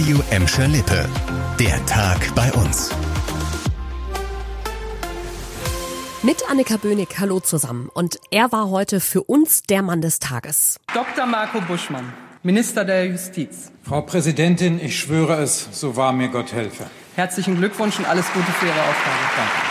Radio Emscher Lippe. Der Tag bei uns. Mit Annika Böhnig, hallo zusammen. Und er war heute für uns der Mann des Tages. Dr. Marco Buschmann, Minister der Justiz. Frau Präsidentin, ich schwöre es, so wahr mir Gott helfe. Herzlichen Glückwunsch und alles Gute für Ihre Aufgabe. Danke.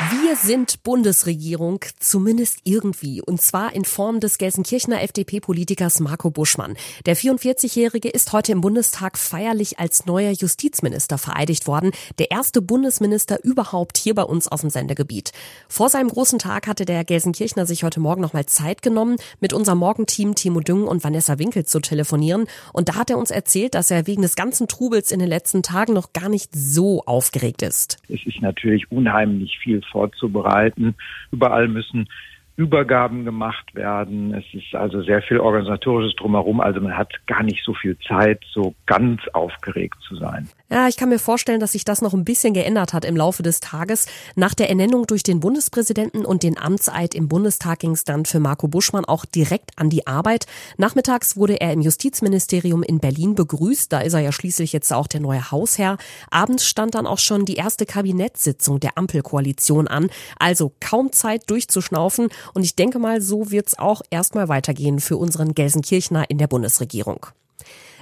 Wir sind Bundesregierung, zumindest irgendwie, und zwar in Form des Gelsenkirchener FDP-Politikers Marco Buschmann. Der 44-Jährige ist heute im Bundestag feierlich als neuer Justizminister vereidigt worden, der erste Bundesminister überhaupt hier bei uns aus dem Sendegebiet. Vor seinem großen Tag hatte der Gelsenkirchner sich heute Morgen nochmal Zeit genommen, mit unserem Morgenteam Timo Düng und Vanessa Winkel zu telefonieren. Und da hat er uns erzählt, dass er wegen des ganzen Trubels in den letzten Tagen noch gar nicht so aufgeregt ist. Es ist natürlich unheimlich viel vorzubereiten. Überall müssen Übergaben gemacht werden. Es ist also sehr viel organisatorisches drumherum. Also man hat gar nicht so viel Zeit, so ganz aufgeregt zu sein. Ja, ich kann mir vorstellen, dass sich das noch ein bisschen geändert hat im Laufe des Tages. Nach der Ernennung durch den Bundespräsidenten und den Amtseid im Bundestag ging es dann für Marco Buschmann auch direkt an die Arbeit. Nachmittags wurde er im Justizministerium in Berlin begrüßt. Da ist er ja schließlich jetzt auch der neue Hausherr. Abends stand dann auch schon die erste Kabinettssitzung der Ampelkoalition an. Also kaum Zeit durchzuschnaufen. Und ich denke mal, so wird's auch erstmal weitergehen für unseren Gelsenkirchner in der Bundesregierung.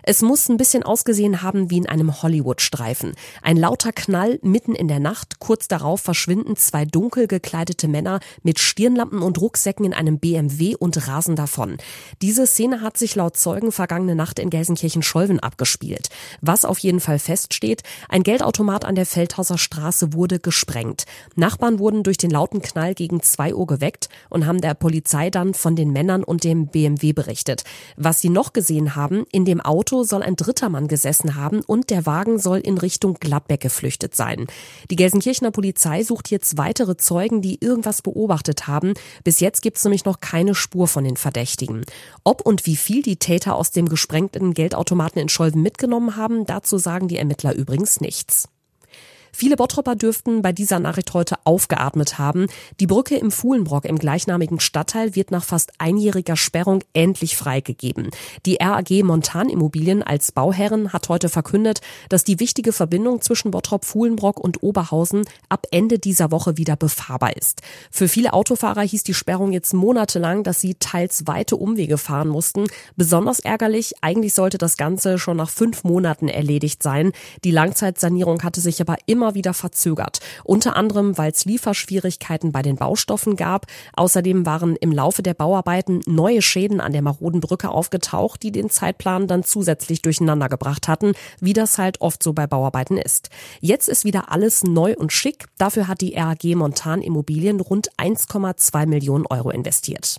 Es muss ein bisschen ausgesehen haben wie in einem Hollywood-Streifen. Ein lauter Knall mitten in der Nacht. Kurz darauf verschwinden zwei dunkel gekleidete Männer mit Stirnlampen und Rucksäcken in einem BMW und rasen davon. Diese Szene hat sich laut Zeugen vergangene Nacht in Gelsenkirchen-Scholven abgespielt. Was auf jeden Fall feststeht, ein Geldautomat an der Feldhauser Straße wurde gesprengt. Nachbarn wurden durch den lauten Knall gegen zwei Uhr geweckt und haben der Polizei dann von den Männern und dem BMW berichtet. Was sie noch gesehen haben, in dem Auto Auto soll ein dritter Mann gesessen haben und der Wagen soll in Richtung Gladbeck geflüchtet sein. Die Gelsenkirchener Polizei sucht jetzt weitere Zeugen, die irgendwas beobachtet haben. Bis jetzt gibt es nämlich noch keine Spur von den Verdächtigen. Ob und wie viel die Täter aus dem gesprengten Geldautomaten in Scholven mitgenommen haben, dazu sagen die Ermittler übrigens nichts. Viele Bottropper dürften bei dieser Nachricht heute aufgeatmet haben. Die Brücke im Fuhlenbrock im gleichnamigen Stadtteil wird nach fast einjähriger Sperrung endlich freigegeben. Die RAG Montan Immobilien als Bauherren hat heute verkündet, dass die wichtige Verbindung zwischen Bottrop, Fuhlenbrock und Oberhausen ab Ende dieser Woche wieder befahrbar ist. Für viele Autofahrer hieß die Sperrung jetzt monatelang, dass sie teils weite Umwege fahren mussten. Besonders ärgerlich, eigentlich sollte das Ganze schon nach fünf Monaten erledigt sein. Die Langzeitsanierung hatte sich aber immer immer wieder verzögert. Unter anderem, weil es Lieferschwierigkeiten bei den Baustoffen gab. Außerdem waren im Laufe der Bauarbeiten neue Schäden an der maroden Brücke aufgetaucht, die den Zeitplan dann zusätzlich durcheinander gebracht hatten, wie das halt oft so bei Bauarbeiten ist. Jetzt ist wieder alles neu und schick. Dafür hat die RAG Montan Immobilien rund 1,2 Millionen Euro investiert.